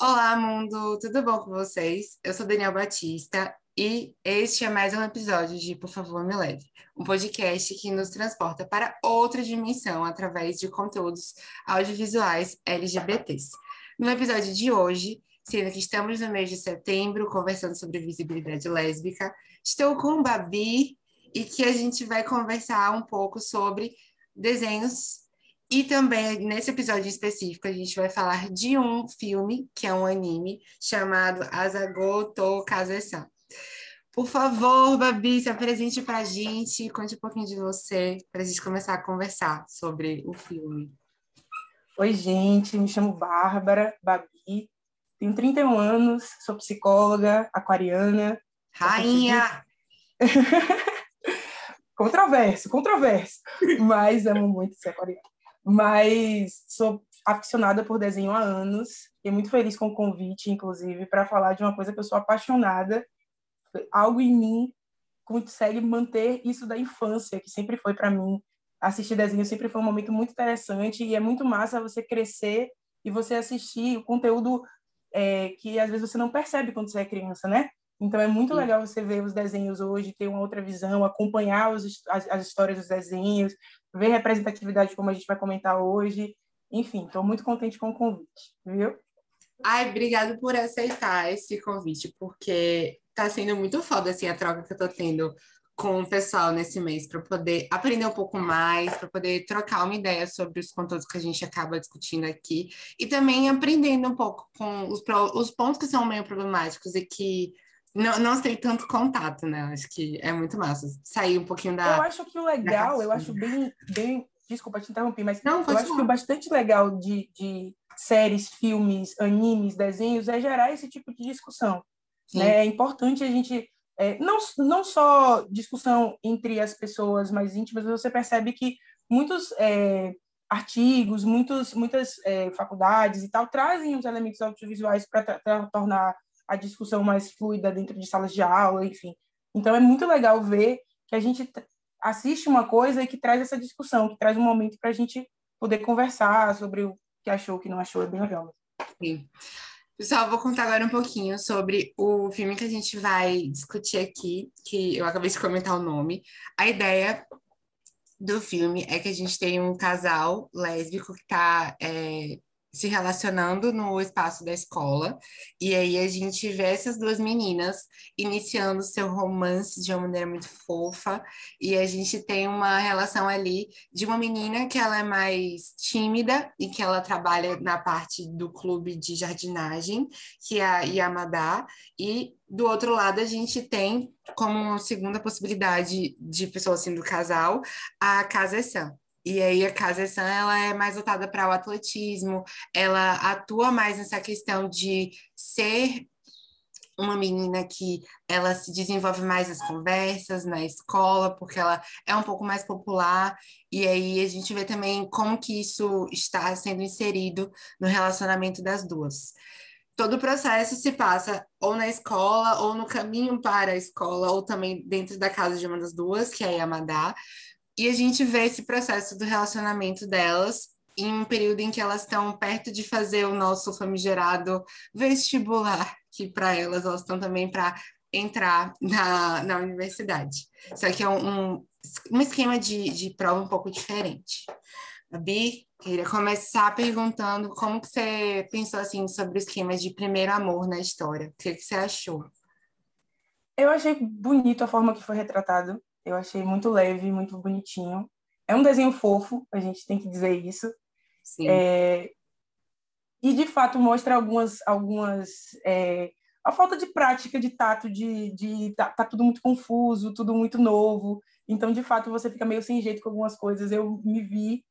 Olá, mundo! Tudo bom com vocês? Eu sou Daniel Batista e este é mais um episódio de Por Favor Me Leve, um podcast que nos transporta para outra dimensão através de conteúdos audiovisuais LGBTs. No episódio de hoje, sendo que estamos no mês de setembro conversando sobre visibilidade lésbica, estou com o Babi e que a gente vai conversar um pouco sobre desenhos e também, nesse episódio específico, a gente vai falar de um filme, que é um anime, chamado Azagoto Kaze-san. Por favor, Babi, se apresente para a gente, conte um pouquinho de você, para a gente começar a conversar sobre o filme. Oi, gente, me chamo Bárbara, Babi, tenho 31 anos, sou psicóloga, aquariana. Rainha! controverso, controverso, mas amo muito ser aquariana mas sou aficionada por desenho há anos e muito feliz com o convite, inclusive, para falar de uma coisa que eu sou apaixonada, algo em mim consegue manter isso da infância, que sempre foi para mim. Assistir desenho sempre foi um momento muito interessante e é muito massa você crescer e você assistir o conteúdo é, que às vezes você não percebe quando você é criança, né? Então é muito Sim. legal você ver os desenhos hoje, ter uma outra visão, acompanhar os, as, as histórias dos desenhos, ver representatividade como a gente vai comentar hoje. Enfim, estou muito contente com o convite, viu? Ai, obrigado por aceitar esse convite, porque está sendo muito foda assim, a troca que eu estou tendo com o pessoal nesse mês para poder aprender um pouco mais, para poder trocar uma ideia sobre os conteúdos que a gente acaba discutindo aqui e também aprendendo um pouco com os, os pontos que são meio problemáticos e que não, não sei tanto contato, né? Acho que é muito massa. Sair um pouquinho da. Eu acho que o legal, eu acho bem, bem. Desculpa te interromper, mas não, eu acho que o bastante legal de, de séries, filmes, animes, desenhos é gerar esse tipo de discussão. Né? É importante a gente. É, não, não só discussão entre as pessoas mais íntimas, mas você percebe que muitos é, artigos, muitos, muitas é, faculdades e tal trazem os elementos audiovisuais para tornar a discussão mais fluida dentro de salas de aula, enfim. Então é muito legal ver que a gente assiste uma coisa e que traz essa discussão, que traz um momento para a gente poder conversar sobre o que achou, o que não achou, é bem legal. Sim. Pessoal, vou contar agora um pouquinho sobre o filme que a gente vai discutir aqui, que eu acabei de comentar o nome. A ideia do filme é que a gente tem um casal lésbico que está é, se relacionando no espaço da escola, e aí a gente vê essas duas meninas iniciando seu romance de uma maneira muito fofa, e a gente tem uma relação ali de uma menina que ela é mais tímida e que ela trabalha na parte do clube de jardinagem, que é a Yamada, e do outro lado a gente tem como segunda possibilidade de pessoa assim do casal a Kaze-san e aí a Casa San, ela é mais voltada para o atletismo, ela atua mais nessa questão de ser uma menina que ela se desenvolve mais nas conversas, na escola, porque ela é um pouco mais popular, e aí a gente vê também como que isso está sendo inserido no relacionamento das duas. Todo o processo se passa ou na escola, ou no caminho para a escola, ou também dentro da casa de uma das duas, que é a Yamada, e a gente vê esse processo do relacionamento delas em um período em que elas estão perto de fazer o nosso famigerado vestibular, que para elas, elas estão também para entrar na, na universidade. Só que é um, um, esquema de, de prova um pouco diferente. Bi, queria começar perguntando como que você pensou assim sobre o esquema de primeiro amor na história. O que, que você achou? Eu achei bonito a forma que foi retratado. Eu achei muito leve, muito bonitinho. É um desenho fofo, a gente tem que dizer isso. Sim. É... E, de fato, mostra algumas... algumas é... A falta de prática, de tato, de... de... Tá, tá tudo muito confuso, tudo muito novo. Então, de fato, você fica meio sem jeito com algumas coisas. Eu me vi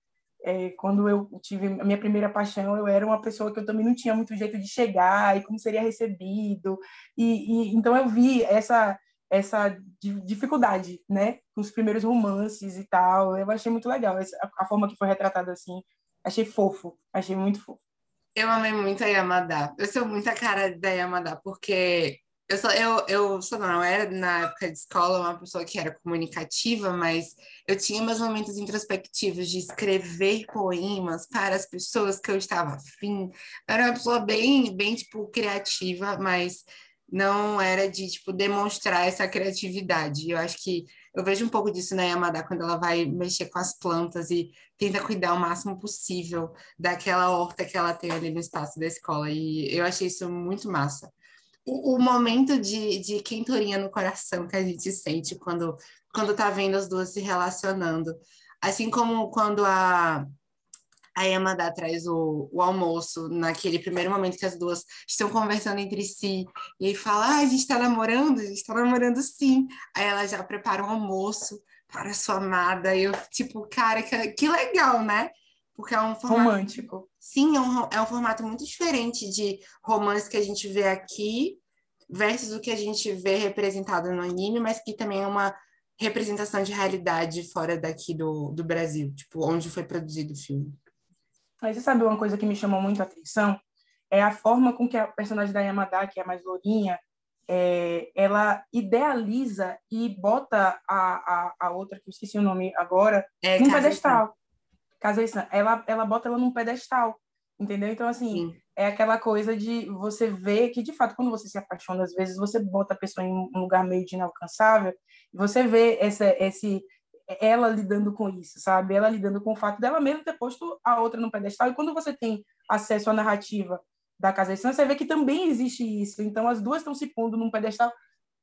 é, quando eu tive a minha primeira paixão, eu era uma pessoa que eu também não tinha muito jeito de chegar e como seria recebido. E, e então eu vi essa essa dificuldade, né, com os primeiros romances e tal. Eu achei muito legal essa, a, forma que foi retratada assim. Achei fofo, achei muito fofo. Eu amei muito a Yamada. Eu sou muito a cara da Yamada, porque eu só, eu, eu só não era na época de escola uma pessoa que era comunicativa, mas eu tinha meus momentos introspectivos de escrever poemas para as pessoas que eu estava afim. Eu era uma pessoa bem, bem, tipo, criativa, mas não era de, tipo, demonstrar essa criatividade. Eu acho que eu vejo um pouco disso na Yamada quando ela vai mexer com as plantas e tenta cuidar o máximo possível daquela horta que ela tem ali no espaço da escola. E eu achei isso muito massa o, o momento de, de quenturinha no coração que a gente sente quando, quando tá vendo as duas se relacionando. Assim como quando a, a Yamada traz o, o almoço, naquele primeiro momento que as duas estão conversando entre si, e aí fala, ah, a gente está namorando? A gente está namorando sim. Aí ela já prepara um almoço para sua amada, e eu, tipo, cara, que, que legal, né? Porque é um formato... Romântico. Sim, é um, é um formato muito diferente de romance que a gente vê aqui versus o que a gente vê representado no anime, mas que também é uma representação de realidade fora daqui do, do Brasil, tipo, onde foi produzido o filme. Mas você sabe uma coisa que me chamou muito a atenção? É a forma com que a personagem da Yamada, que é mais lourinha, é, ela idealiza e bota a, a, a outra, que eu esqueci o nome agora, é, num pedestal. Kazai-san, ela, ela bota ela num pedestal, entendeu? Então, assim, Sim. é aquela coisa de você ver que, de fato, quando você se apaixona, às vezes você bota a pessoa em um lugar meio de inalcançável, e você vê essa, esse, ela lidando com isso, sabe? Ela lidando com o fato dela mesmo ter posto a outra no pedestal, e quando você tem acesso à narrativa da Kazai-san, você vê que também existe isso. Então, as duas estão se pondo num pedestal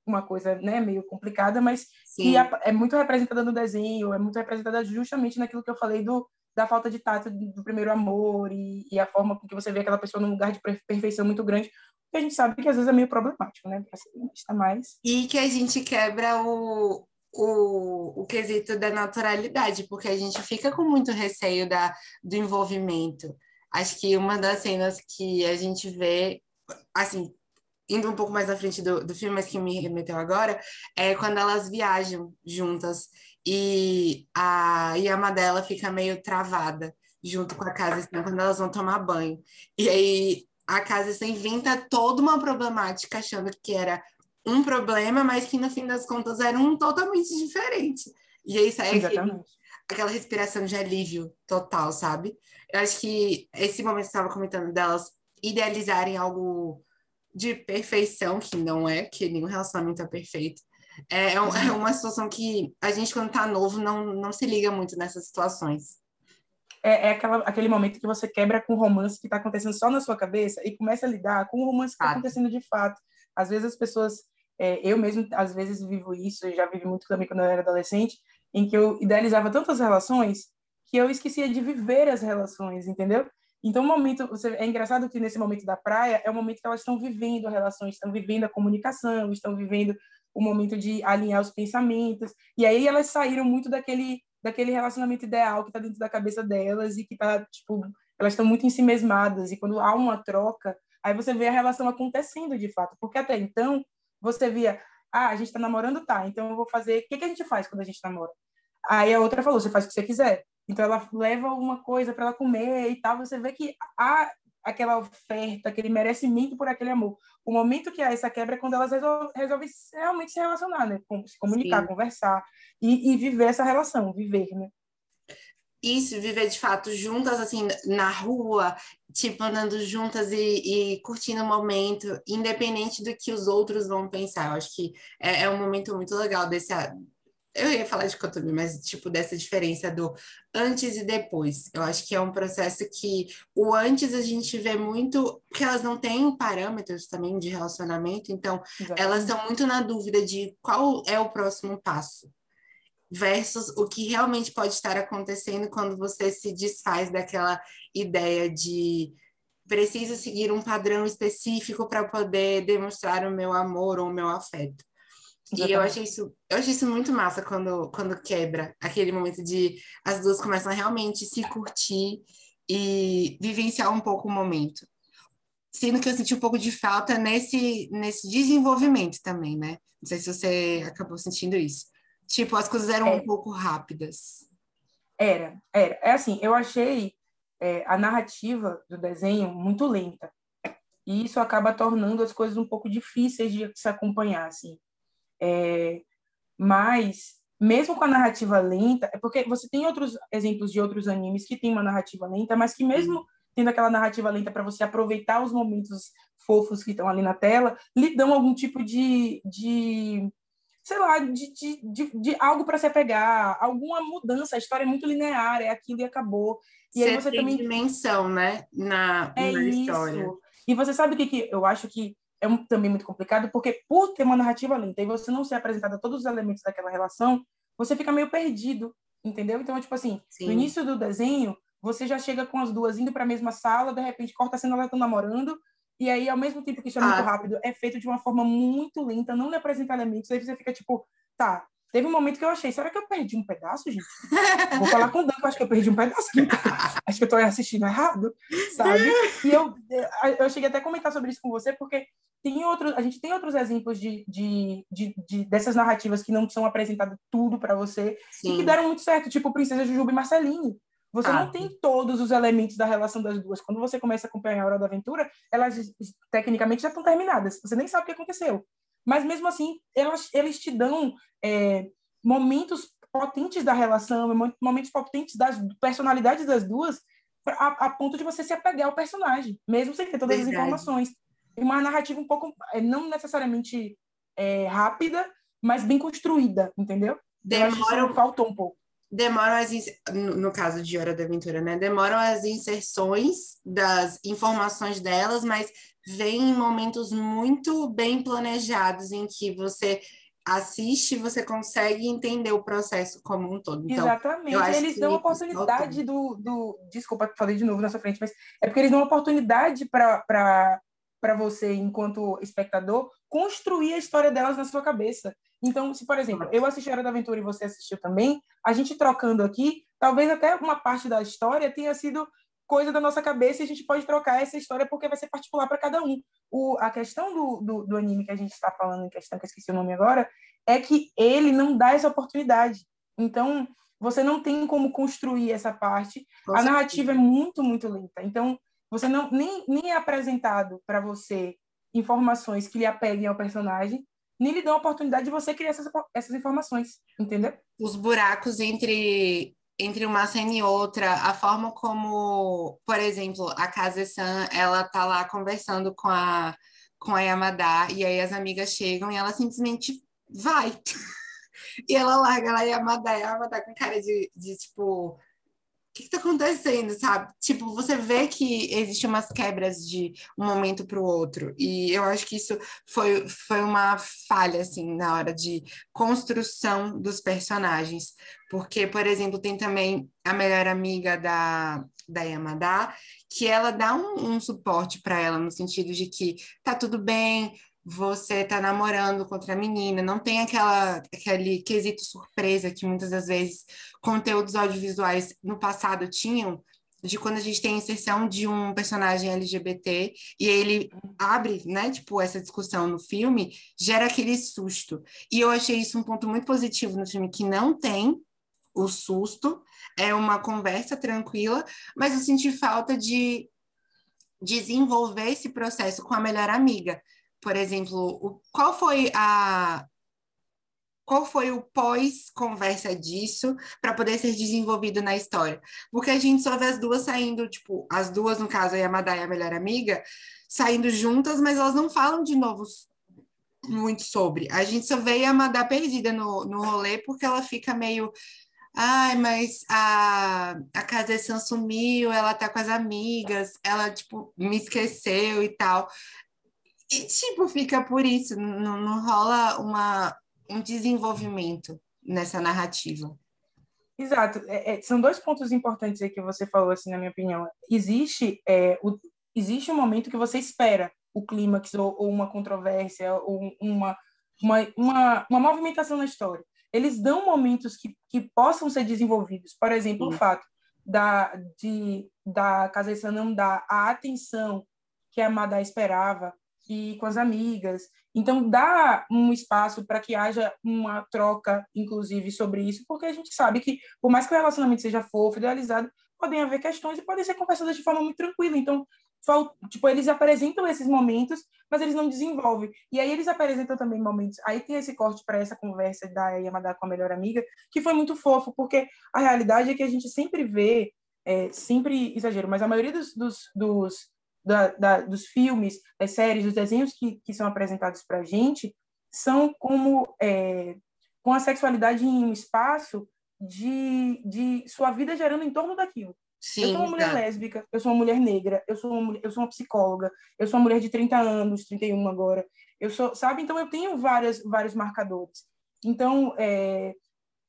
uma coisa né, meio complicada, mas Sim. que é muito representada no desenho, é muito representada justamente naquilo que eu falei do da falta de tato do primeiro amor e, e, a forma com que você vê aquela pessoa num lugar de perfeição muito grande, que a gente sabe que às vezes é meio problemático, né? Para ser mais. E que a gente quebra o, o, o quesito da naturalidade, porque a gente fica com muito receio da, do envolvimento. Acho que uma das cenas que a gente vê, assim, indo um pouco mais à frente do, do filme, mas que me remeteu agora, é quando elas viajam juntas e a Yama dela fica meio travada junto com a casa assim, quando elas vão tomar banho. E aí a casa assim, inventa toda uma problemática achando que era um problema, mas que no fim das contas era um totalmente diferente. E aí sai aquele, aquela respiração de alívio total, sabe? Eu acho que esse momento que estava comentando delas idealizarem algo de perfeição, que não é, que nenhum relacionamento é perfeito, é, é, é uma situação que a gente, quando tá novo, não, não se liga muito nessas situações. É, é aquela, aquele momento que você quebra com o romance que está acontecendo só na sua cabeça e começa a lidar com o romance que está acontecendo de fato. Às vezes as pessoas, é, eu mesmo, às vezes vivo isso, já vivi muito também quando eu era adolescente, em que eu idealizava tantas relações que eu esquecia de viver as relações, entendeu? Então, o momento, você, é engraçado que nesse momento da praia é o momento que elas estão vivendo relações, estão vivendo a comunicação, estão vivendo o momento de alinhar os pensamentos. E aí elas saíram muito daquele daquele relacionamento ideal que está dentro da cabeça delas e que tá tipo elas estão muito em si mesmadas e quando há uma troca aí você vê a relação acontecendo de fato porque até então você via ah a gente está namorando tá então eu vou fazer o que que a gente faz quando a gente namora aí a outra falou você faz o que você quiser então ela leva alguma coisa para ela comer e tal você vê que há aquela oferta, aquele merecimento por aquele amor. O momento que há essa quebra é quando elas resolvem, resolvem realmente se relacionar, né? Se comunicar, Sim. conversar e, e, viver essa relação, viver, né? Isso, viver de fato juntas, assim, na rua, tipo, andando juntas e, e curtindo o momento, independente do que os outros vão pensar. Eu acho que é, é um momento muito legal desse, eu ia falar de dicotomia, mas tipo dessa diferença do antes e depois. Eu acho que é um processo que o antes a gente vê muito que elas não têm parâmetros também de relacionamento, então Exatamente. elas estão muito na dúvida de qual é o próximo passo versus o que realmente pode estar acontecendo quando você se desfaz daquela ideia de preciso seguir um padrão específico para poder demonstrar o meu amor ou o meu afeto. E eu achei isso, eu achei isso muito massa quando, quando quebra aquele momento de as duas começam a realmente se curtir e vivenciar um pouco o momento. Sendo que eu senti um pouco de falta nesse, nesse desenvolvimento também, né? Não sei se você acabou sentindo isso. Tipo, as coisas eram é. um pouco rápidas. Era, era. É assim, eu achei é, a narrativa do desenho muito lenta. E isso acaba tornando as coisas um pouco difíceis de se acompanhar, assim. É, mas, mesmo com a narrativa lenta, é porque você tem outros exemplos de outros animes que tem uma narrativa lenta, mas que mesmo tendo aquela narrativa lenta para você aproveitar os momentos fofos que estão ali na tela, lhe dão algum tipo de, de sei lá, de, de, de, de algo para se apegar, alguma mudança. A história é muito linear, é aquilo e acabou. E você aí você tem também dimensão, né, na, é na isso. história. E você sabe o que, que eu acho que é um, também muito complicado, porque por ter uma narrativa lenta e você não ser apresentado a todos os elementos daquela relação, você fica meio perdido, entendeu? Então, tipo assim, Sim. no início do desenho, você já chega com as duas indo para a mesma sala, de repente corta a cena, elas estão namorando, e aí, ao mesmo tempo que isso é muito ah. rápido, é feito de uma forma muito lenta, não elementos, aí você fica tipo, tá, Teve um momento que eu achei, será que eu perdi um pedaço, gente? Vou falar com o Dan, que eu acho que eu perdi um pedaço. acho que eu estou assistindo errado, sabe? E eu, eu cheguei até a comentar sobre isso com você, porque tem outros, a gente tem outros exemplos de, de, de, de dessas narrativas que não são apresentadas tudo para você Sim. e que deram muito certo, tipo Princesa Jujuba e Marceline. Você ah. não tem todos os elementos da relação das duas. Quando você começa a acompanhar a Hora da Aventura, elas tecnicamente já estão terminadas. Você nem sabe o que aconteceu. Mas mesmo assim, elas, eles te dão é, momentos potentes da relação, momentos potentes das personalidades das duas, a, a, ponto de você se apegar ao personagem, mesmo sem ter todas Verdade. as informações. E uma narrativa um pouco, é, não necessariamente é, rápida, mas bem construída, entendeu? Demora, faltou um pouco demoram as no caso de Hora da Aventura, né? Demoram as inserções das informações delas, mas vem em momentos muito bem planejados em que você assiste, você consegue entender o processo como um todo. Então, Exatamente. Eles dão a oportunidade do, do. Desculpa, falei de novo na sua frente, mas é porque eles dão a oportunidade para você, enquanto espectador, construir a história delas na sua cabeça. Então, se, por exemplo, eu assisti a Hora da Aventura e você assistiu também, a gente trocando aqui, talvez até uma parte da história tenha sido coisa da nossa cabeça e a gente pode trocar essa história porque vai ser particular para cada um. O, a questão do, do, do anime que a gente está falando, em questão que eu esqueci o nome agora, é que ele não dá essa oportunidade. Então, você não tem como construir essa parte. a narrativa é muito, muito lenta. Então, você não nem, nem é apresentado para você informações que lhe apeguem ao personagem, nem lhe dão a oportunidade de você criar essas, essas informações, entendeu? Os buracos entre entre uma cena e outra, a forma como, por exemplo, a Kaze-san, ela tá lá conversando com a com a Yamada e aí as amigas chegam e ela simplesmente vai. e ela larga lá Yamada, Yamada com cara de, de tipo, que está acontecendo, sabe? Tipo, você vê que existem umas quebras de um momento para o outro. E eu acho que isso foi, foi uma falha, assim, na hora de construção dos personagens. Porque, por exemplo, tem também a melhor amiga da, da Yamada, que ela dá um, um suporte para ela, no sentido de que tá tudo bem, você está namorando com outra menina, não tem aquela, aquele quesito surpresa que muitas das vezes conteúdos audiovisuais no passado tinham, de quando a gente tem a inserção de um personagem LGBT e ele abre, né, tipo, essa discussão no filme, gera aquele susto. E eu achei isso um ponto muito positivo no filme, que não tem o susto, é uma conversa tranquila, mas eu senti falta de desenvolver esse processo com a melhor amiga por exemplo, o, qual foi a qual foi o pós-conversa disso para poder ser desenvolvido na história? Porque a gente só vê as duas saindo, tipo, as duas, no caso, a Yamada e a melhor amiga, saindo juntas, mas elas não falam de novo muito sobre. A gente só vê a Yamada perdida no, no rolê porque ela fica meio. Ai, mas a, a Kazesan sumiu, ela tá com as amigas, ela, tipo, me esqueceu e tal. E, tipo, fica por isso, não, não rola uma, um desenvolvimento nessa narrativa. Exato. É, é, são dois pontos importantes aí que você falou, assim, na minha opinião. Existe, é, o, existe um momento que você espera o clímax ou, ou, uma controvérsia ou uma, uma, uma, uma, movimentação na história. Eles dão momentos que, que possam ser desenvolvidos. Por exemplo, Sim. o fato da, de, da Casessa não dar a atenção que a Madá esperava e com as amigas. Então, dá um espaço para que haja uma troca, inclusive, sobre isso, porque a gente sabe que, por mais que o relacionamento seja fofo, idealizado, podem haver questões e podem ser conversadas de forma muito tranquila. Então, tipo, eles apresentam esses momentos, mas eles não desenvolvem. E aí eles apresentam também momentos. Aí tem esse corte para essa conversa da Yamada com a melhor amiga, que foi muito fofo, porque a realidade é que a gente sempre vê, é, sempre exagero, mas a maioria dos, dos, dos, da, da, dos filmes, das séries, dos desenhos que, que são apresentados para a gente, são como é, com a sexualidade em um espaço de, de sua vida gerando em torno daquilo. Sim, eu sou uma mulher tá. lésbica, eu sou uma mulher negra, eu sou uma, eu sou uma psicóloga, eu sou uma mulher de 30 anos, 31 agora. Eu sou, sabe? Então eu tenho várias, vários marcadores. Então, é,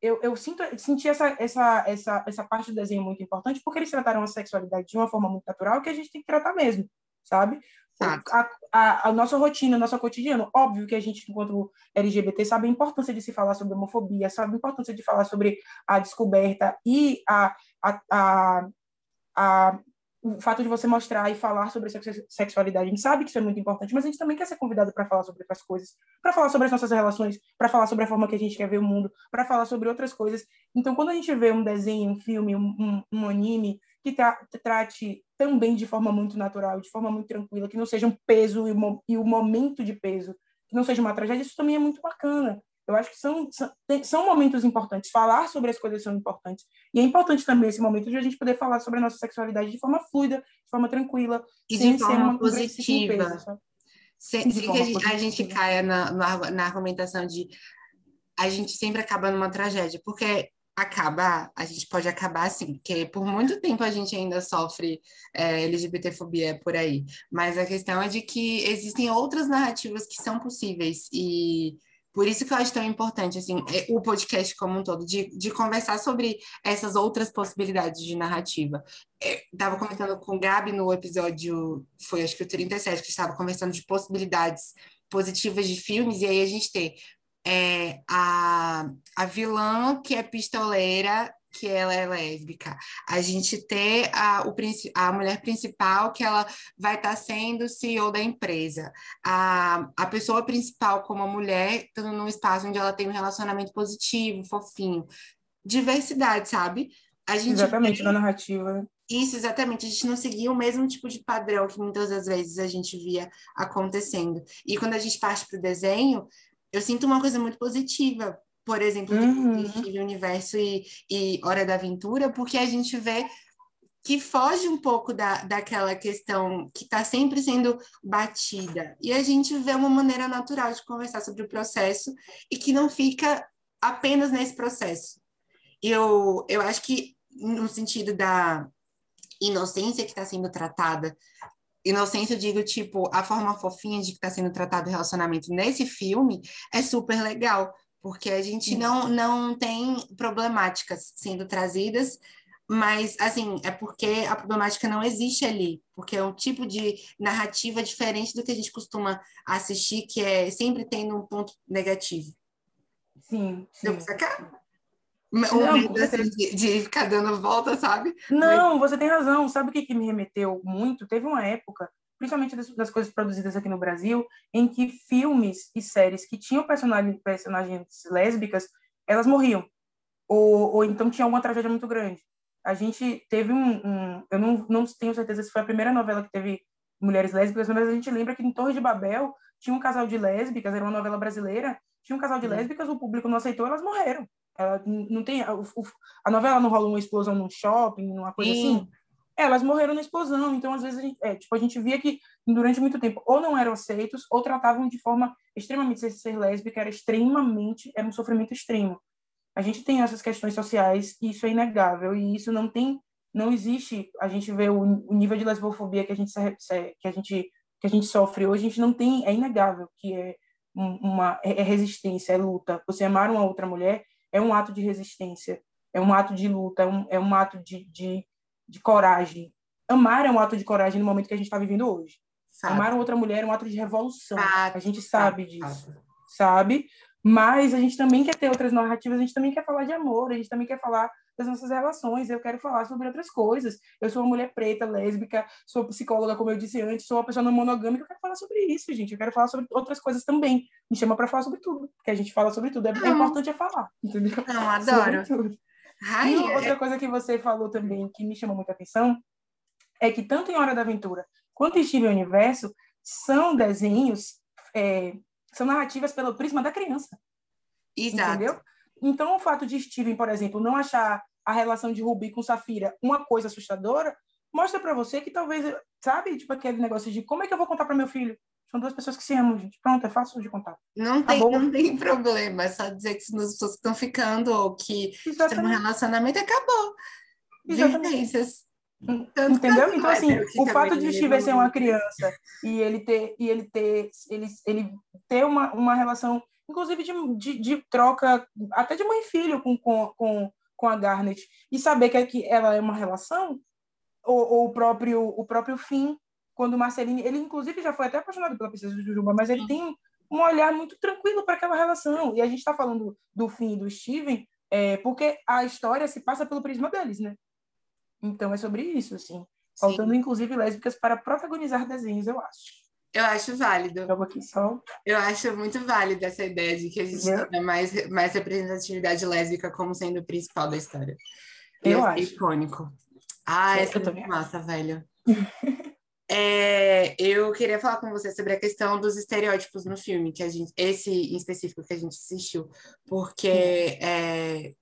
eu, eu sinto, senti essa, essa, essa, essa parte do desenho muito importante porque eles trataram a sexualidade de uma forma muito natural que a gente tem que tratar mesmo, sabe? A, a, a, nossa rotina, a nossa cotidiano. Óbvio que a gente, enquanto LGBT, sabe a importância de se falar sobre homofobia, sabe a importância de falar sobre a descoberta e a, a, a, a o fato de você mostrar e falar sobre sexualidade, a gente sabe que isso é muito importante, mas a gente também quer ser convidado para falar sobre outras coisas, para falar sobre as nossas relações, para falar sobre a forma que a gente quer ver o mundo, para falar sobre outras coisas. Então, quando a gente vê um desenho, um filme, um, um, anime que tra trate também de forma muito natural, de forma muito tranquila, que não seja um peso e, e o momento de peso, que não seja uma tragédia, isso também é muito bacana. Eu acho que são, são, são momentos importantes. Falar sobre as coisas são importantes. E é importante também esse momento de a gente poder falar sobre a nossa sexualidade de forma fluida, de forma tranquila, e sem de forma ser uma positiva. Sem que a gente, a gente, caia na, na argumentação de a gente sempre acaba numa tragédia, porque acabar, a gente pode acabar assim, porque por muito tempo a gente ainda sofre é, LGBTfobia por aí, mas a questão é de que existem outras narrativas que são possíveis e por isso que eu acho tão importante, assim, é, o podcast como um todo, de, de conversar sobre essas outras possibilidades de narrativa. Estava é, comentando com o Gabi no episódio, foi acho que o 37, que estava conversando de possibilidades positivas de filmes, e aí a gente tem é, a, a vilã que é pistoleira que ela é lésbica, a gente ter a, o, a mulher principal que ela vai estar tá sendo CEO da empresa, a, a pessoa principal como a mulher estando num espaço onde ela tem um relacionamento positivo, fofinho, diversidade, sabe? A gente exatamente, na narrativa. Isso, exatamente. A gente não seguia o mesmo tipo de padrão que muitas das vezes a gente via acontecendo. E quando a gente parte para o desenho, eu sinto uma coisa muito positiva, por exemplo, uhum. de Universo e, e Hora da Aventura, porque a gente vê que foge um pouco da, daquela questão que está sempre sendo batida. E a gente vê uma maneira natural de conversar sobre o processo e que não fica apenas nesse processo. Eu, eu acho que, no sentido da inocência que está sendo tratada, inocência, eu digo, tipo, a forma fofinha de que está sendo tratado o relacionamento nesse filme é super legal porque a gente não, não tem problemáticas sendo trazidas, mas, assim, é porque a problemática não existe ali, porque é um tipo de narrativa diferente do que a gente costuma assistir, que é sempre tendo um ponto negativo. Sim, sim. Deu pra sacar? Não, assim, de, de, ficar dando volta, sabe? Não, Mas... você tem razão. Sabe o que, que me remeteu muito? Teve uma época principalmente das, das, coisas produzidas aqui no Brasil, em que filmes e séries que tinham personagens, personagens lésbicas, elas morriam. Ou, ou então tinha alguma tragédia muito grande. A gente teve um, um, eu não, não tenho certeza se foi a primeira novela que teve mulheres lésbicas, mas a gente lembra que em Torre de Babel tinha um casal de lésbicas, era uma novela brasileira, tinha um casal de uhum. lésbicas, o público não aceitou, elas morreram. Ela não tem a, a novela não rola uma explosão num shopping, uma coisa Sim. assim elas morreram na explosão. Então, às vezes, a gente, é, tipo, a gente via que durante muito tempo ou não eram aceitos ou tratavam de forma extremamente ser, ser lésbica era extremamente era um sofrimento extremo. A gente tem essas questões sociais e isso é inegável e isso não tem não existe. A gente vê o, o nível de lesbofobia que a gente que a gente que a gente sofre hoje, a gente não tem é inegável que é uma é, é resistência, é luta. Você amar uma outra mulher é um ato de resistência, é um ato de luta, é um, é um ato de, de de coragem. Amar é um ato de coragem no momento que a gente está vivendo hoje. Sabe. Amar outra mulher é um ato de revolução. a gente sabe disso, sabe? Mas a gente também quer ter outras narrativas, a gente também quer falar de amor, a gente também quer falar das nossas relações, eu quero falar sobre outras coisas. Eu sou uma mulher preta, lésbica, sou psicóloga, como eu disse antes, sou uma pessoa não monogâmica, eu quero falar sobre isso, gente. Eu quero falar sobre outras coisas também. Me chama para falar sobre tudo, porque a gente fala sobre tudo. É, é importante é falar, entendeu? Não, adoro. Ai, e outra é... coisa que você falou também que me chamou muita atenção é que tanto em Hora da Aventura quanto Steven Universo são desenhos, é, são narrativas pelo prisma da criança. Exato. Entendeu? Então, o fato de Steven, por exemplo, não achar a relação de Ruby com Safira uma coisa assustadora, mostra para você que talvez, sabe, tipo aquele negócio de como é que eu vou contar para meu filho? São duas pessoas que se amam, gente. Pronto, é fácil de contar. Não tem, não tem problema, é só dizer que as pessoas estão ficando ou que estão no relacionamento acabou. Vivências. Entendeu? Então, assim, o fato de Steve ser uma criança e ele ter, e ele ter, ele, ele ter uma, uma relação, inclusive de, de, de troca, até de mãe e filho com, com, com, com a Garnet, e saber que, que ela é uma relação, ou, ou o próprio o próprio fim quando o ele inclusive já foi até apaixonado pela princesa Jujuba, mas ele tem um olhar muito tranquilo para aquela relação. E a gente está falando do fim do Steven, é, porque a história se passa pelo prisma deles, né? Então é sobre isso, assim. Faltando, Sim. inclusive, lésbicas para protagonizar desenhos, eu acho. Eu acho válido. Eu, aqui só... eu acho muito válida essa ideia de que a gente tenha mais, mais representatividade lésbica como sendo o principal da história. Eu, eu acho. icônico. Ah, essa é muito massa, velho. É, eu queria falar com você sobre a questão dos estereótipos no filme, que a gente, esse em específico que a gente assistiu, porque é,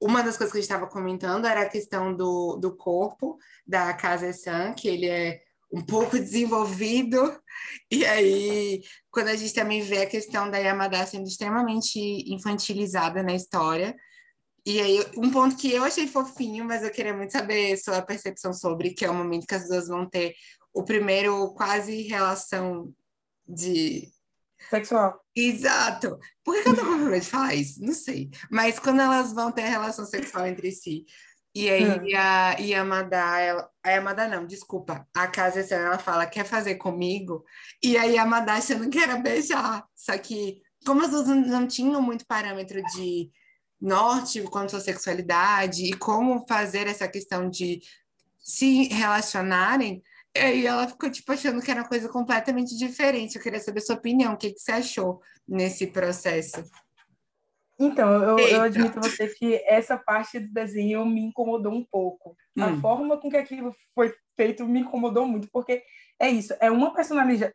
uma das coisas que a gente estava comentando era a questão do, do corpo da Kaze-san, que ele é um pouco desenvolvido, e aí quando a gente também vê a questão da Yamada sendo extremamente infantilizada na história, e aí, um ponto que eu achei fofinho, mas eu queria muito saber sua percepção sobre, que é o momento que as duas vão ter o primeiro quase relação de. Sexual. Exato. Por que, eu tô com problema de falar isso? Não sei. Mas quando elas vão ter relação sexual entre si. E aí hum. a Yamada, ela, a Yamada não, desculpa, a casa ela fala, quer fazer comigo? E aí a Yamada achando que era beijar. Só que, como as duas não tinham muito parâmetro de norte quanto à sexualidade e como fazer essa questão de se relacionarem, aí ela ficou, tipo, achando que era uma coisa completamente diferente. Eu queria saber sua opinião, o que, que você achou nesse processo? Então, eu, eu admito a você que essa parte do desenho me incomodou um pouco. Hum. A forma com que aquilo foi feito me incomodou muito, porque é isso, é uma personagem,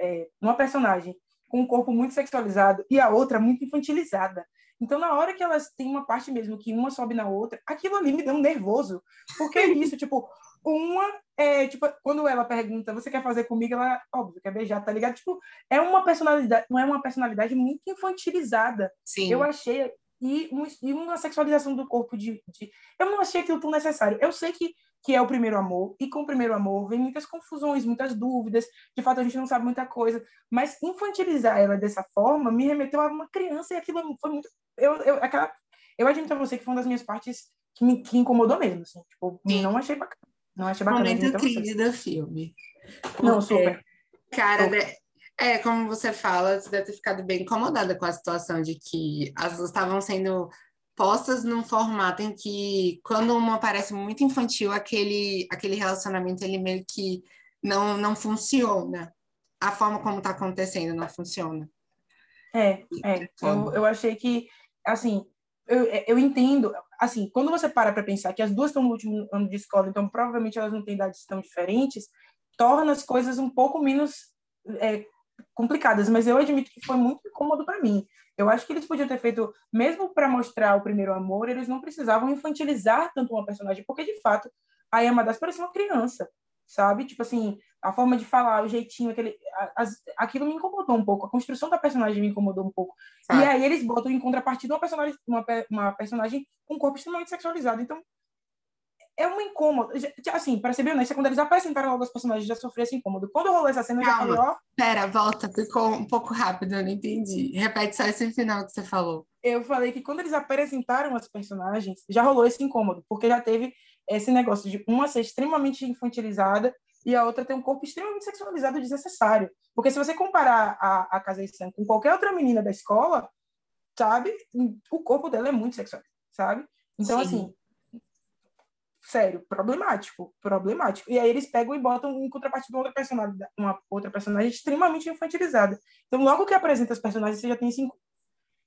é, uma personagem com um corpo muito sexualizado e a outra muito infantilizada. Então, na hora que elas têm uma parte mesmo que uma sobe na outra, aquilo ali me deu um nervoso. Porque é isso, tipo, uma é, tipo, quando ela pergunta, você quer fazer comigo? Ela, óbvio, quer beijar, tá ligado? Tipo, é uma personalidade, não é uma personalidade muito infantilizada. Sim. Eu achei e, um, e uma sexualização do corpo de, de, eu não achei aquilo tão necessário. Eu sei que que é o primeiro amor, e com o primeiro amor vem muitas confusões, muitas dúvidas, de fato a gente não sabe muita coisa, mas infantilizar ela dessa forma me remeteu a uma criança e aquilo foi muito eu eu aquela eu admito a você que foi uma das minhas partes que me que incomodou mesmo, assim, tipo, Sim. não achei bacana. Não achei bacana. Momento crise do filme. Porque, não, super. Cara, super. é, como você fala, você deve ter ficado bem incomodada com a situação de que as duas estavam sendo postas num formato em que, quando uma parece muito infantil, aquele, aquele relacionamento ele meio que não, não funciona. A forma como está acontecendo não funciona. É, é. Eu, eu achei que, assim, eu, eu entendo, assim, quando você para para pensar que as duas estão no último ano de escola, então provavelmente elas não têm idades tão diferentes, torna as coisas um pouco menos é, complicadas. Mas eu admito que foi muito incômodo para mim. Eu acho que eles podiam ter feito, mesmo para mostrar o primeiro amor, eles não precisavam infantilizar tanto uma personagem, porque de fato a Yamadas parecia uma criança, sabe? Tipo assim, a forma de falar, o jeitinho, aquele, as, aquilo me incomodou um pouco. A construção da personagem me incomodou um pouco. Ah. E aí eles botam em contrapartida uma personagem, uma, uma personagem com um corpo extremamente sexualizado. Então, é um incômodo. Assim, para ser bem honesta, quando eles apresentaram logo os personagens, já sofri esse incômodo. Quando rolou essa cena, eu já falei, ó. Pera, volta, ficou um pouco rápido, eu não entendi. Repete só esse final que você falou. Eu falei que quando eles apresentaram as personagens, já rolou esse incômodo, porque já teve esse negócio de uma ser extremamente infantilizada e a outra tem um corpo extremamente sexualizado desnecessário. Porque se você comparar a, a Casey San com qualquer outra menina da escola, sabe? O corpo dela é muito sexual, sabe? Então, Sim. assim, sério, problemático, problemático. E aí eles pegam e botam em contrapartida uma outra personagem, uma outra personagem extremamente infantilizada. Então, logo que apresenta os personagens, você já tem cinco.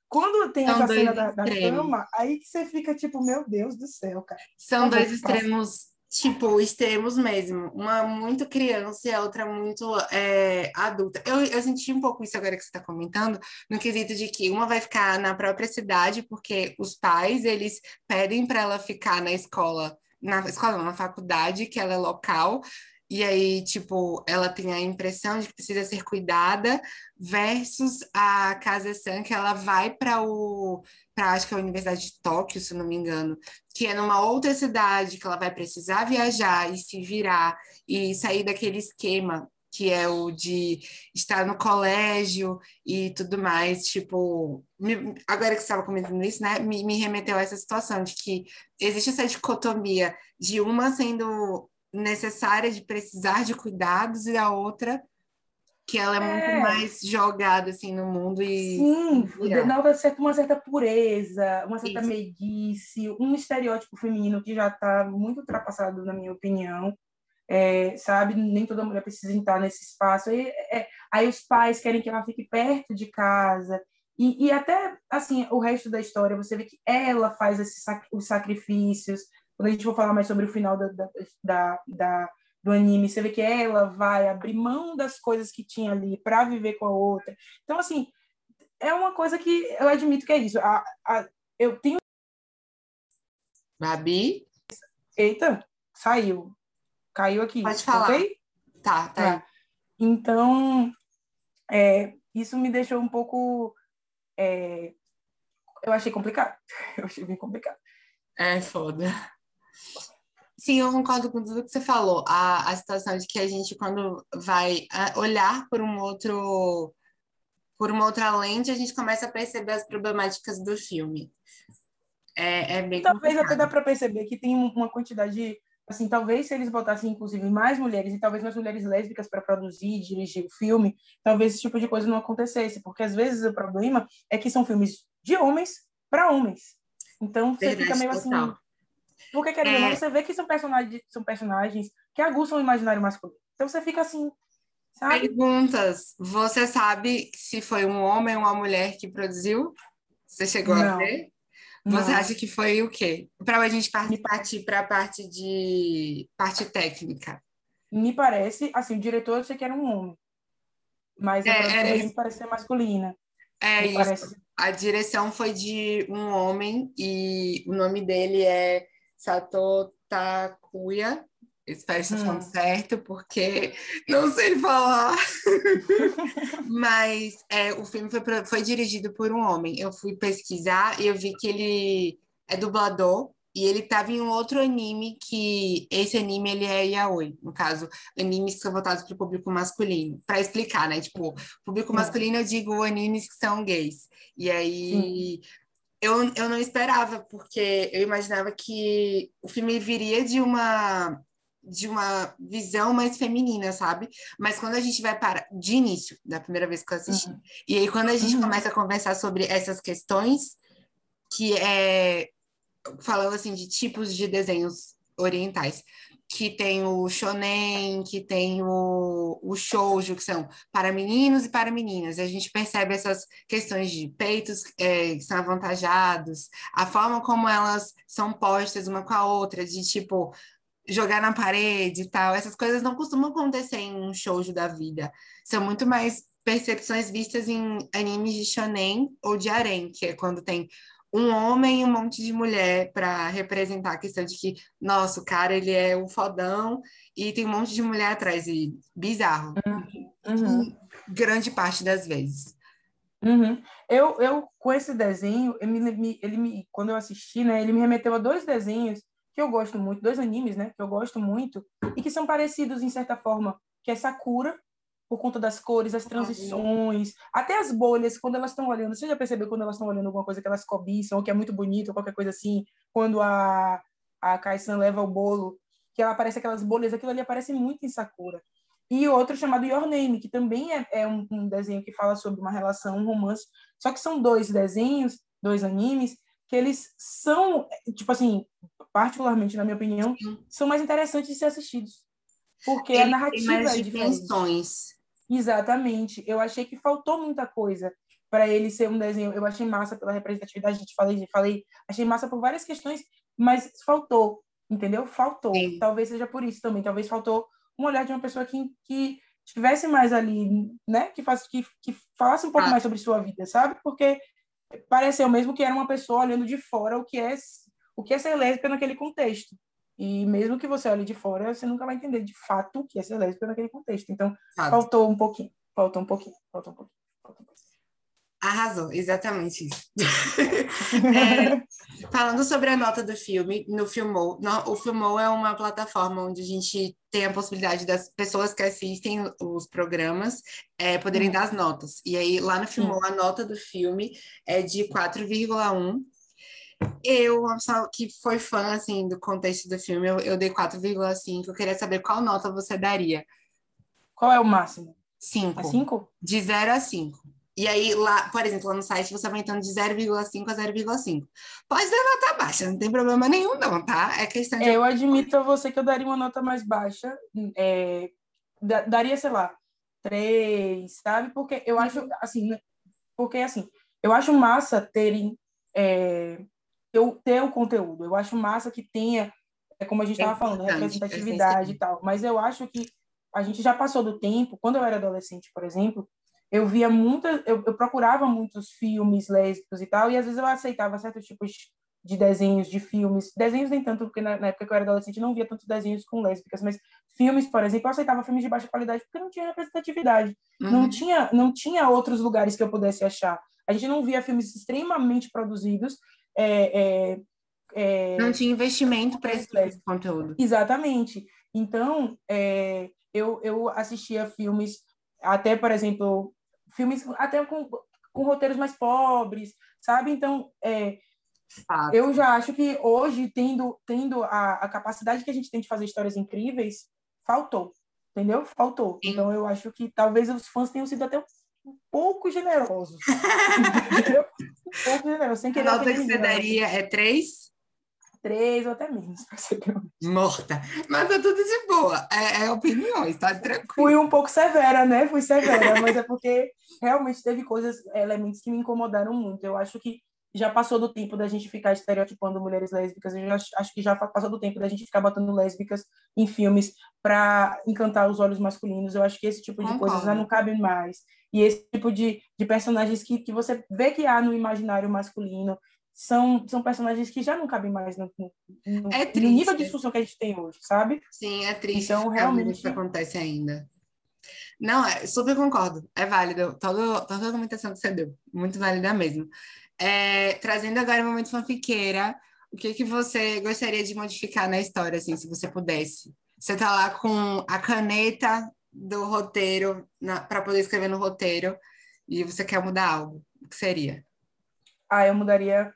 Quando tem São essa cena da, da cama, aí que você fica tipo, meu Deus do céu, cara. São dois extremos tipo, extremos mesmo. Uma muito criança e a outra muito é, adulta. Eu, eu senti um pouco isso agora que você está comentando, no quesito de que uma vai ficar na própria cidade, porque os pais, eles pedem para ela ficar na escola, na escola, na faculdade, que ela é local, e aí, tipo, ela tem a impressão de que precisa ser cuidada, versus a Casa San, que ela vai para o para acho que é a Universidade de Tóquio, se não me engano, que é numa outra cidade que ela vai precisar viajar e se virar e sair daquele esquema que é o de estar no colégio e tudo mais, tipo, me, agora que você estava comentando isso, né, me, me remeteu a essa situação de que existe essa dicotomia de uma sendo necessária de precisar de cuidados e a outra que ela é, é, muito mais jogada assim no mundo e sim denota uma certa pureza uma certa Isso. meiguice um estereótipo feminino que já está muito ultrapassado na minha opinião. É, sabe nem toda mulher precisa estar nesse espaço. Aí, é, aí os pais querem que ela fique perto de casa. E, e até assim o resto da história você vê que ela faz esses os sacrifícios quando a gente for falar mais sobre o final da, da, da, do anime, você vê que ela vai abrir mão das coisas que tinha ali para viver com a outra. Então, assim, é uma coisa que eu admito que é isso. A, a, eu tenho. Babi? Eita, saiu. Caiu aqui. Pode falar. Okay? Tá, tá. Ah, então, é, isso me deixou um pouco. É, eu achei complicado. Eu achei bem complicado. É foda. Sim, eu concordo com tudo que você falou. A, a situação de que a gente, quando vai é, olhar por um outro, por uma outra lente, a gente começa a perceber as problemáticas do filme. É, é bem Talvez complicado. até dá para perceber que tem uma quantidade, assim, talvez se eles botassem, inclusive, mais mulheres, e talvez mais mulheres lésbicas para produzir e dirigir o filme, talvez esse tipo de coisa não acontecesse, porque às vezes o problema é que são filmes de homens para homens. Então, você Verdade, fica meio assim, total. Porque, querendo é... você vê que são personagens, são personagens que aguçam o imaginário masculino. Então você fica assim, sabe? Perguntas. Você sabe se foi um homem ou uma mulher que produziu? Você chegou Não. a ver? Você Não. acha que foi o quê? Para a gente partir para a parte de parte técnica. Me parece, assim, o diretor eu sei que era um homem, mas a é, é, me parece ser masculina. É me isso. Parece... A direção foi de um homem e o nome dele é Sato Takuya. Espero estar falando hum. certo, porque não sei falar. Mas é, o filme foi, foi dirigido por um homem. Eu fui pesquisar e eu vi que ele é dublador e ele estava em um outro anime que esse anime ele é yaoi, no caso, animes que são voltados para o público masculino. Para explicar, né? Tipo, público masculino eu digo animes que são gays. E aí eu, eu não esperava, porque eu imaginava que o filme viria de uma de uma visão mais feminina, sabe? Mas quando a gente vai para de início, da primeira vez que eu assisti, uhum. e aí quando a gente uhum. começa a conversar sobre essas questões, que é falando assim de tipos de desenhos orientais, que tem o shonen, que tem o, o shoujo, que são para meninos e para meninas. E a gente percebe essas questões de peitos é, que são avantajados, a forma como elas são postas uma com a outra, de tipo jogar na parede e tal. Essas coisas não costumam acontecer em um shoujo da vida. São muito mais percepções vistas em animes de shonen ou de harem, que é quando tem um homem e um monte de mulher para representar a questão de que, nossa, o cara ele é o fodão e tem um monte de mulher atrás, e bizarro. Uhum. Grande parte das vezes. Uhum. Eu, eu, com esse desenho, ele me, ele me, quando eu assisti, né, ele me remeteu a dois desenhos que eu gosto muito, dois animes, né, que eu gosto muito, e que são parecidos em certa forma, que é Sakura por conta das cores, as transições, até as bolhas, quando elas estão olhando. Você já percebeu quando elas estão olhando alguma coisa que elas cobiçam, ou que é muito bonito, ou qualquer coisa assim, quando a, a Kaisan leva o bolo, que ela aparece aquelas bolhas, aquilo ali aparece muito em Sakura. E outro chamado Your Name, que também é, é um, um, desenho que fala sobre uma relação, um romance. Só que são dois desenhos, dois animes, que eles são, tipo assim, particularmente na minha opinião, são mais interessantes de ser assistidos. Porque Ele a narrativa tem mais é diferente. Exatamente. Eu achei que faltou muita coisa para ele ser um desenho. Eu achei massa pela representatividade, a gente falei, falei, achei massa por várias questões, mas faltou. entendeu? Faltou. Sim. Talvez seja por isso também. Talvez faltou um olhar de uma pessoa que, que estivesse mais ali, né? Que, faz, que, que falasse um pouco ah. mais sobre sua vida, sabe? Porque pareceu mesmo que era uma pessoa olhando de fora o que é o que é ser lésbica naquele contexto. E mesmo que você olhe de fora, você nunca vai entender de fato o que é ser lésbica naquele contexto. Então, faltou um pouquinho, faltou um pouquinho, faltou um pouquinho. Faltou um pouquinho. Arrasou, exatamente isso. é, falando sobre a nota do filme, no Filmou, no, o Filmou é uma plataforma onde a gente tem a possibilidade das pessoas que assistem os programas é, poderem hum. dar as notas. E aí, lá no Filmou, a nota do filme é de 4,1. Eu, uma pessoa que foi fã, assim, do contexto do filme, eu, eu dei 4,5. Eu queria saber qual nota você daria. Qual é o máximo? 5. É 5? De 0 a 5. E aí, lá, por exemplo, lá no site você vai entrando de 0,5 a 0,5. Pode dar nota baixa, não tem problema nenhum, não, tá? É questão de. Eu admito a você que eu daria uma nota mais baixa. É, daria, sei lá, 3, sabe? Porque eu acho, assim, né, porque assim, eu acho massa terem. É, eu ter o conteúdo. Eu acho massa que tenha, é como a gente estava é falando, representatividade e tal. Mas eu acho que a gente já passou do tempo. Quando eu era adolescente, por exemplo, eu via muitas, eu, eu, procurava muitos filmes lésbicos e tal, e às vezes eu aceitava certos tipos de desenhos, de filmes, desenhos nem tanto, porque na, na época que eu era adolescente não via tantos desenhos com lésbicas, mas filmes, por exemplo, eu aceitava filmes de baixa qualidade porque não tinha representatividade, uhum. não tinha, não tinha outros lugares que eu pudesse achar. A gente não via filmes extremamente produzidos. É, é, é, não tinha investimento para esse tipo conteúdo. Exatamente. Então, é, eu, eu assistia filmes, até, por exemplo, filmes até com, com roteiros mais pobres, sabe? Então, é, eu já acho que hoje, tendo, tendo a, a capacidade que a gente tem de fazer histórias incríveis, faltou, entendeu? Faltou. Sim. Então, eu acho que talvez os fãs tenham sido até um pouco generosos. Um pouco generosos, sem querer. A nota que você daria é três? três ou até menos, Morta. Mas tá tudo de boa. É, é opiniões, tá tranquilo. Fui um pouco severa, né? Fui severa, mas é porque realmente teve coisas, elementos que me incomodaram muito. Eu acho que já passou do tempo da gente ficar estereotipando mulheres lésbicas. Eu acho, acho que já passou do tempo da gente ficar botando lésbicas em filmes para encantar os olhos masculinos. Eu acho que esse tipo de Concordo. coisas já não cabe mais. E esse tipo de, de personagens que, que você vê que há no imaginário masculino são, são personagens que já não cabem mais no, no, é no nível de discussão que a gente tem hoje, sabe? Sim, é triste. Então, realmente. Isso acontece ainda. Não, é, super concordo. É válido. Toda, toda a argumentação que você deu. Muito válida mesmo. É, trazendo agora o momento fanfiqueira, o que, que você gostaria de modificar na história, assim, se você pudesse? Você tá lá com a caneta do roteiro para poder escrever no roteiro e você quer mudar algo. O que seria? Ah, eu mudaria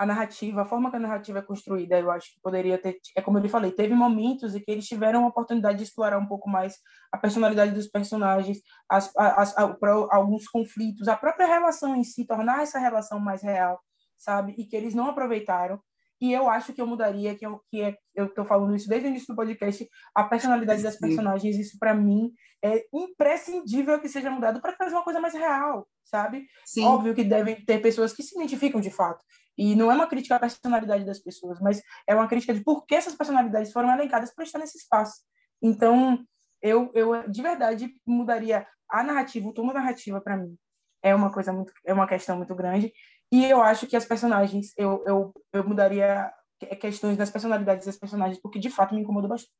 a narrativa, a forma que a narrativa é construída, eu acho que poderia ter, é como eu lhe falei, teve momentos em que eles tiveram a oportunidade de explorar um pouco mais a personalidade dos personagens, as, as, as, alguns conflitos, a própria relação em si, tornar essa relação mais real, sabe? E que eles não aproveitaram. E eu acho que eu mudaria, que eu que é, eu estou falando isso desde o início do podcast, a personalidade das personagens, isso para mim é imprescindível que seja mudado para trazer uma coisa mais real, sabe? Sim. Óbvio que devem ter pessoas que se identificam de fato. E não é uma crítica à personalidade das pessoas, mas é uma crítica de por que essas personalidades foram elencadas para estar nesse espaço. Então, eu, eu de verdade mudaria a narrativa, o tom narrativa para mim é uma coisa muito, é uma questão muito grande. E eu acho que as personagens, eu, eu, eu mudaria questões das personalidades das personagens, porque de fato me incomodou bastante.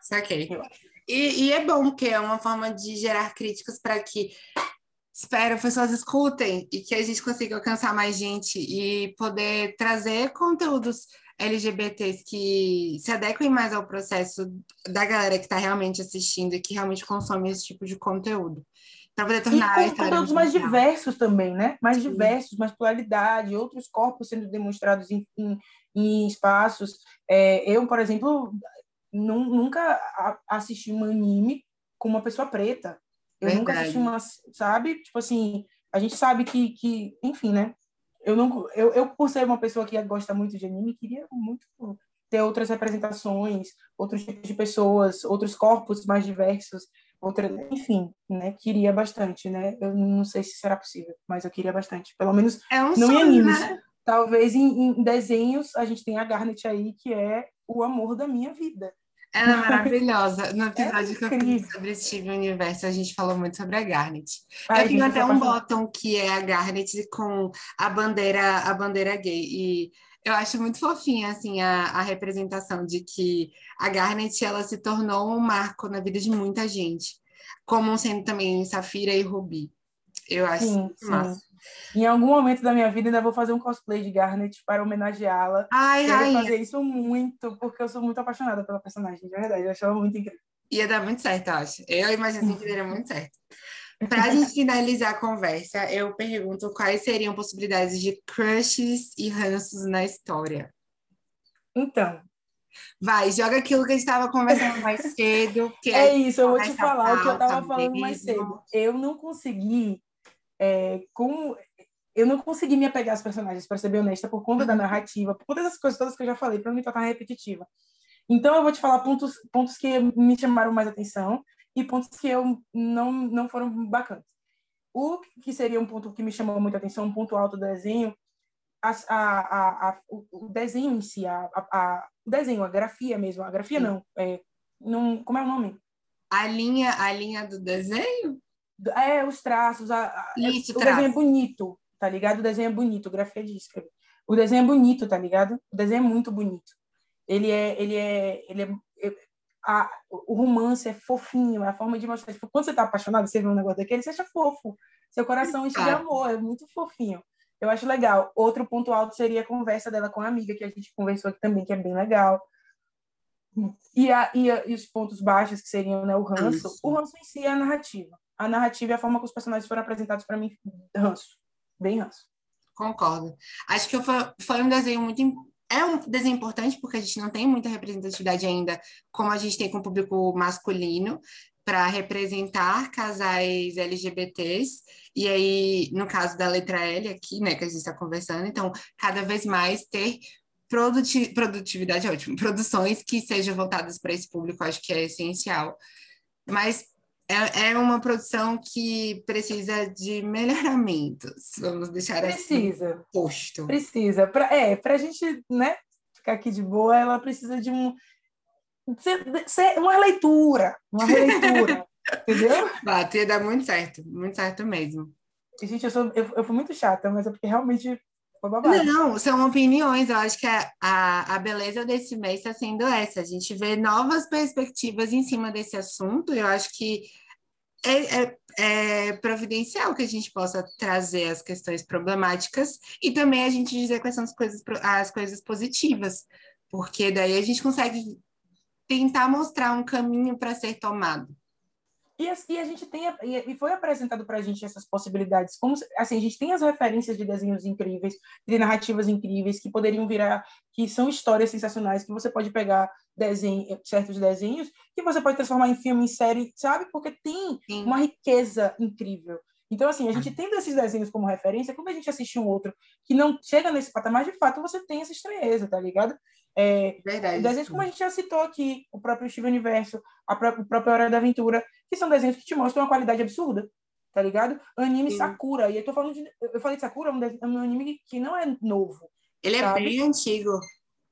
Saquei. E, e é bom que é uma forma de gerar críticas para que espero pessoas escutem e que a gente consiga alcançar mais gente e poder trazer conteúdos LGBTs que se adequem mais ao processo da galera que está realmente assistindo e que realmente consome esse tipo de conteúdo para poder tornar e com conteúdos mais diversos também, né? Mais Sim. diversos, mais pluralidade, outros corpos sendo demonstrados em, em, em espaços. É, eu, por exemplo, nunca assisti um anime com uma pessoa preta. Eu Verdade. nunca assisti uma, sabe? Tipo assim, a gente sabe que, que enfim, né? Eu, não, eu, eu, por ser uma pessoa que gosta muito de anime, queria muito ter outras representações, outros tipos de pessoas, outros corpos mais diversos outra, enfim, né? Queria bastante, né? Eu não sei se será possível, mas eu queria bastante. Pelo menos é um não sonho, me anime. Né? talvez em, em, desenhos a gente tem a Garnet aí, que é o amor da minha vida. Ela é maravilhosa. No episódio é que eu fiz sobre Steven Universo, a gente falou muito sobre a Garnet. Ai, eu tenho até um bottom que é a Garnet com a bandeira, a bandeira gay. E eu acho muito fofinha, assim, a, a representação de que a Garnet, ela se tornou um marco na vida de muita gente. Como sendo também Safira e Ruby. Eu acho sim, sim. massa. Em algum momento da minha vida ainda vou fazer um cosplay de Garnet para homenageá-la. Ai, Quero ai. fazer isso muito, porque eu sou muito apaixonada pela personagem, de verdade. Eu acho ela muito incrível. Ia dar muito certo, eu acho. Eu imagino assim que daria muito certo. Para a gente finalizar a conversa, eu pergunto quais seriam possibilidades de crushes e ranços na história. Então. Vai, joga aquilo que a gente estava conversando mais cedo. é, é isso, eu vou te falar o que eu estava falando mais cedo. Eu não consegui é, como eu não consegui me apegar aos personagens, para ser bem honesta, por conta da uhum. narrativa, por todas as coisas todas que eu já falei, para não me tornar repetitiva. Então, eu vou te falar pontos, pontos que me chamaram mais atenção e pontos que eu não, não foram bacanas. O que seria um ponto que me chamou muita atenção, um ponto alto do desenho, a, a, a, o desenho em si, a, a, o desenho, a grafia mesmo, a grafia não, é, não, como é o nome? A linha, a linha do desenho? É, os traços. A, a, é, Isso, o traço. desenho é bonito, tá ligado? O desenho é bonito, grafia de escrever. O desenho é bonito, tá ligado? O desenho é muito bonito. Ele é. Ele é, ele é a, o romance é fofinho, é a forma de mostrar. Tipo, quando você tá apaixonado, você vê um negócio daquele, você acha fofo. Seu coração enche de amor, é muito fofinho. Eu acho legal. Outro ponto alto seria a conversa dela com a amiga, que a gente conversou aqui também, que é bem legal. E, a, e, a, e os pontos baixos, que seriam né, o ranço. Isso. O ranço em si é a narrativa a narrativa e a forma que os personagens foram apresentados para mim, ranço. Bem ranço. Concordo. Acho que foi, foi um desenho muito. É um desenho importante porque a gente não tem muita representatividade ainda, como a gente tem com o público masculino, para representar casais LGBTs. E aí, no caso da letra L aqui, né, que a gente está conversando, então, cada vez mais ter produtividade, é ótimo, produções que sejam voltadas para esse público, acho que é essencial. Mas é, é uma produção que precisa de melhoramentos, vamos deixar assim precisa, assim posto. Precisa. Pra, é, para a gente né, ficar aqui de boa, ela precisa de um ser, ser uma leitura, uma releitura, entendeu? Bate, dá muito certo, muito certo mesmo. Gente, eu, sou, eu, eu fui muito chata, mas é porque realmente foi Não, são opiniões. Eu acho que a, a, a beleza desse mês está sendo essa. A gente vê novas perspectivas em cima desse assunto. Eu acho que é, é, é, providencial que a gente possa trazer as questões problemáticas e também a gente dizer quais são as coisas, as coisas positivas, porque daí a gente consegue tentar mostrar um caminho para ser tomado. E a, e a gente tem e foi apresentado para a gente essas possibilidades como assim a gente tem as referências de desenhos incríveis de narrativas incríveis que poderiam virar que são histórias sensacionais que você pode pegar desenho, certos desenhos que você pode transformar em filme em série sabe? Porque tem Sim. uma riqueza incrível. Então assim a gente tendo esses desenhos como referência quando a gente assiste um outro que não chega nesse patamar de fato você tem essa estranheza tá ligado é, Verdade. Desenhos como a gente já citou aqui, o próprio Steve Universo, a pró o próprio Hora da Aventura, que são desenhos que te mostram uma qualidade absurda, tá ligado? Anime Sim. Sakura, e eu tô falando de. Eu falei de Sakura, é um, desenho, um anime que não é novo. Ele é sabe? é bem antigo.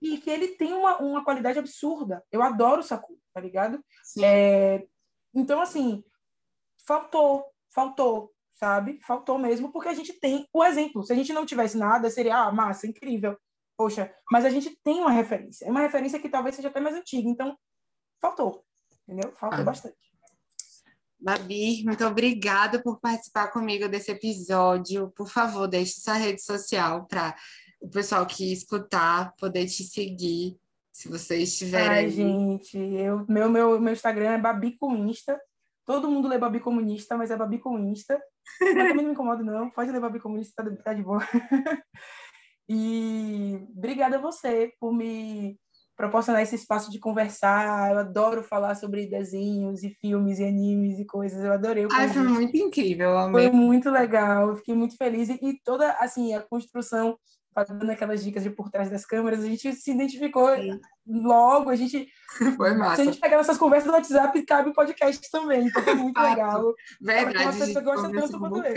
E que ele tem uma, uma qualidade absurda. Eu adoro Sakura, tá ligado? É, então, assim, faltou, faltou, sabe? Faltou mesmo, porque a gente tem o exemplo. Se a gente não tivesse nada, seria, ah, massa, incrível poxa, mas a gente tem uma referência. É uma referência que talvez seja até mais antiga. Então, faltou. Entendeu? Faltou ah. bastante. Babi, muito obrigada por participar comigo desse episódio. Por favor, deixe sua rede social para o pessoal que escutar poder te seguir, se vocês tiverem. Ai, gente, eu, meu, meu, meu Instagram é Babi Comunista. Todo mundo lê Babi Comunista, mas é Babi Comunista. Mas também não me incomodo, não. Pode ler Babi Comunista, tá de boa. E obrigada a você por me proporcionar esse espaço de conversar. Eu adoro falar sobre desenhos e filmes e animes e coisas. Eu adorei o Ai, foi muito incrível. Amei. Foi muito legal. Eu fiquei muito feliz. E, e toda, assim, a construção, dando aquelas dicas de por trás das câmeras, a gente se identificou Sim. logo. A gente... Foi massa. Se a gente pegar nossas conversas no WhatsApp, cabe o podcast também. Então foi muito legal. Verdade. Uma pessoa gosta tanto quanto eu.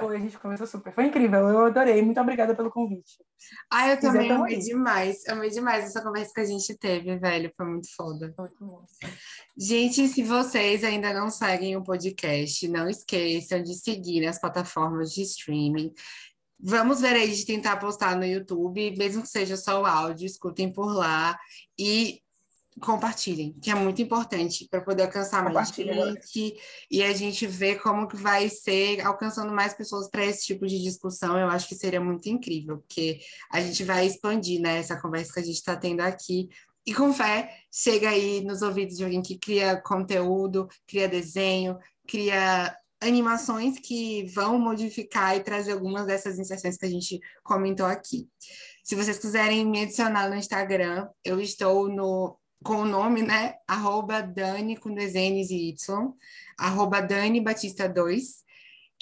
Foi, a gente começou super. Foi incrível, eu adorei. Muito obrigada pelo convite. Ah, eu também amei demais. Amei demais essa conversa que a gente teve, velho. Foi muito foda. Muito bom. Gente, se vocês ainda não seguem o podcast, não esqueçam de seguir nas plataformas de streaming. Vamos ver aí de tentar postar no YouTube, mesmo que seja só o áudio, escutem por lá. E compartilhem, que é muito importante para poder alcançar mais gente e a gente ver como que vai ser alcançando mais pessoas para esse tipo de discussão. Eu acho que seria muito incrível, porque a gente vai expandir né, essa conversa que a gente está tendo aqui. E com fé, chega aí nos ouvidos de alguém que cria conteúdo, cria desenho, cria animações que vão modificar e trazer algumas dessas inserções que a gente comentou aqui. Se vocês quiserem me adicionar no Instagram, eu estou no com o nome, né? Arroba Dani com desenhos e Y, arroba Dani Batista 2.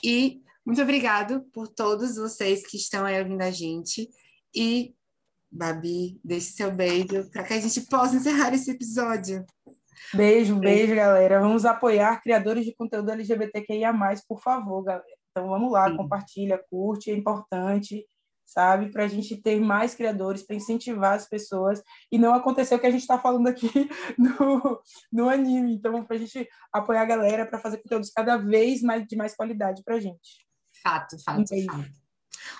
E muito obrigado por todos vocês que estão aí ouvindo a gente. E, Babi, deixe seu beijo para que a gente possa encerrar esse episódio. Beijo, beijo, galera. Vamos apoiar criadores de conteúdo LGBTQIA, por favor, galera. Então vamos lá, Sim. compartilha, curte, é importante sabe? Para a gente ter mais criadores, para incentivar as pessoas e não acontecer o que a gente está falando aqui no, no anime. Então, para a gente apoiar a galera para fazer conteúdos cada vez mais de mais qualidade para a gente. Fato, fato, um beijo. fato.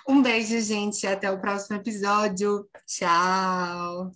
Um beijo, gente. Até o próximo episódio. Tchau.